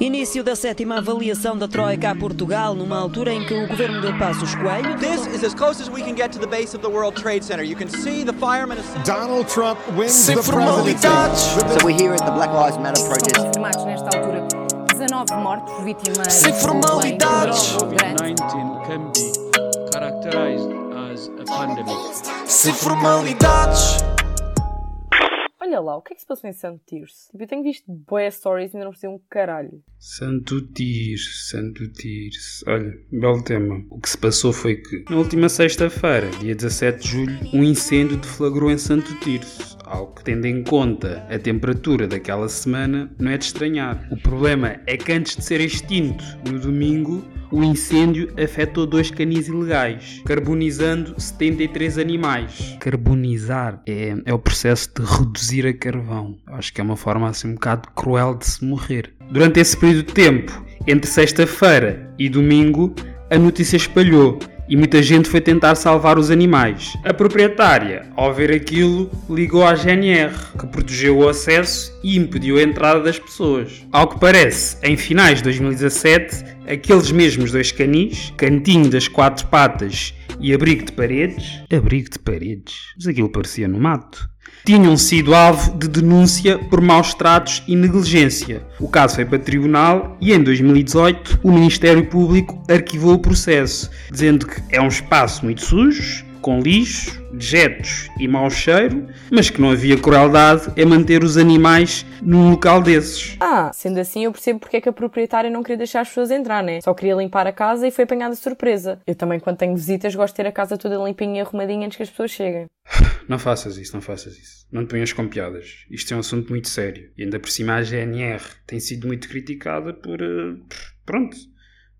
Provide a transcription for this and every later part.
Início da sétima avaliação da Troika a Portugal, numa altura em que o governo de Passos Coelho. This is as close as we can get to the base of the World Trade Center. You can see the firemen. Donald Trump wins Sem the formalidades. presidency. So we're here at the Black Lives Matter protest. confirmados nesta altura 19 mortos vítimas Sem de formalidades. um grande Lá, o que é que se passou em Santo Tirso? Tipo, eu tenho visto boas stories e ainda não percebi um caralho. Santo Tirso, Santo Tirso. Olha, belo tema. O que se passou foi que, na última sexta-feira, dia 17 de julho, um incêndio deflagrou em Santo Tirso. Algo que, tendo em conta a temperatura daquela semana, não é de estranhar. O problema é que, antes de ser extinto no domingo, o incêndio afetou dois canis ilegais, carbonizando 73 animais. Carbonizar é, é o processo de reduzir a carvão. Acho que é uma forma assim um bocado cruel de se morrer. Durante esse período de tempo, entre sexta-feira e domingo, a notícia espalhou e muita gente foi tentar salvar os animais. A proprietária, ao ver aquilo, ligou à GNR, que protegeu o acesso e impediu a entrada das pessoas. Ao que parece, em finais de 2017, aqueles mesmos dois canis, Cantinho das Quatro Patas e Abrigo de Paredes, Abrigo de Paredes, mas aquilo parecia no mato, tinham sido alvo de denúncia por maus tratos e negligência. O caso foi para tribunal e em 2018 o Ministério Público arquivou o processo, dizendo que é um espaço muito sujo, com lixo, dejetos e mau cheiro, mas que não havia crueldade em manter os animais num local desses. Ah, sendo assim eu percebo porque é que a proprietária não queria deixar as pessoas entrar, né? Só queria limpar a casa e foi apanhada de surpresa. Eu também, quando tenho visitas, gosto de ter a casa toda limpinha e arrumadinha antes que as pessoas cheguem. Não faças isso, não faças isso. Não te ponhas com piadas. Isto é um assunto muito sério. E ainda por cima a GNR tem sido muito criticada por. eh, pronto.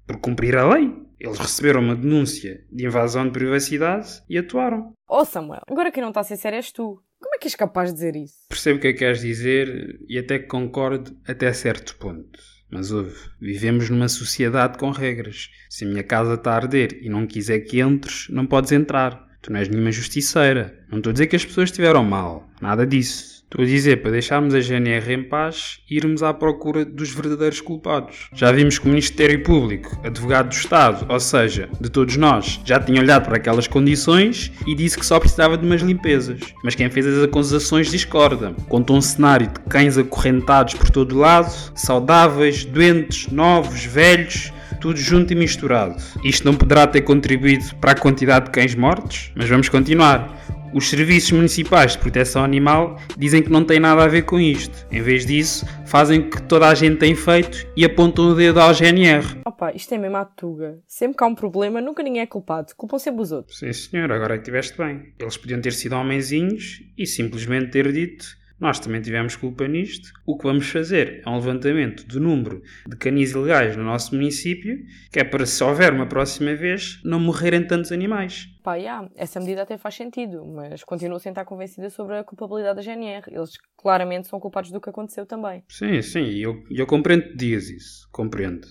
Por cumprir a lei. Eles receberam uma denúncia de invasão de privacidade e atuaram. Oh Samuel, agora quem não está a ser sério és tu. Como é que és capaz de dizer isso? Percebo o que é que queres dizer e até que concordo até certo ponto. Mas ouve, vivemos numa sociedade com regras. Se a minha casa está a arder e não quiser que entres, não podes entrar. Tu não és nenhuma justiceira. Não estou a dizer que as pessoas estiveram mal. Nada disso. Estou a dizer para deixarmos a GNR em paz e irmos à procura dos verdadeiros culpados. Já vimos que o Ministério Público, advogado do Estado, ou seja, de todos nós, já tinha olhado para aquelas condições e disse que só precisava de umas limpezas. Mas quem fez as acusações discorda. Contou um cenário de cães acorrentados por todo lado, saudáveis, doentes, novos, velhos, tudo junto e misturado. Isto não poderá ter contribuído para a quantidade de cães mortos? Mas vamos continuar. Os serviços municipais de proteção animal dizem que não tem nada a ver com isto. Em vez disso, fazem o que toda a gente tem feito e apontam o dedo ao GNR. Opa, isto é mesmo à tuga. Sempre que há um problema, nunca ninguém é culpado. Culpam sempre os outros. Sim, senhor, agora é que estiveste bem. Eles podiam ter sido homenzinhos e simplesmente ter dito: Nós também tivemos culpa nisto. O que vamos fazer é um levantamento do número de canis ilegais no nosso município, que é para, se houver uma próxima vez, não morrerem tantos animais. Pá, yeah, essa medida até faz sentido, mas continuo sem estar convencida sobre a culpabilidade da GNR. Eles claramente são culpados do que aconteceu também. Sim, sim, eu, eu compreendo que digas isso, compreendo.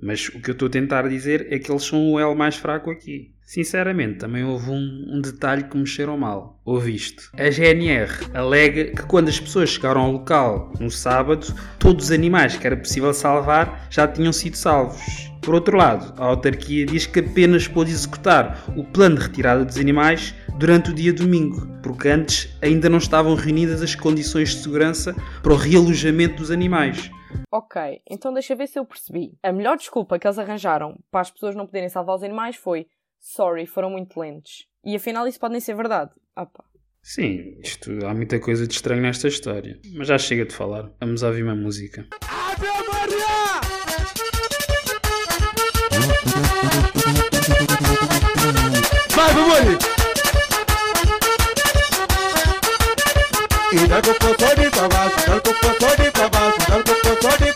Mas o que eu estou a tentar dizer é que eles são o elo mais fraco aqui. Sinceramente, também houve um, um detalhe que me cheirou mal. Ouviste? A GNR alega que quando as pessoas chegaram ao local no sábado, todos os animais que era possível salvar já tinham sido salvos. Por outro lado, a autarquia diz que apenas pôde executar o plano de retirada dos animais durante o dia domingo, porque antes ainda não estavam reunidas as condições de segurança para o realojamento dos animais. Ok, então deixa ver se eu percebi. A melhor desculpa que eles arranjaram para as pessoas não poderem salvar os animais foi sorry, foram muito lentos. E afinal isso pode nem ser verdade. Ah pá. Sim, isto há muita coisa de estranho nesta história. Mas já chega de falar. Vamos ouvir uma música. Y luego cosa eu tô de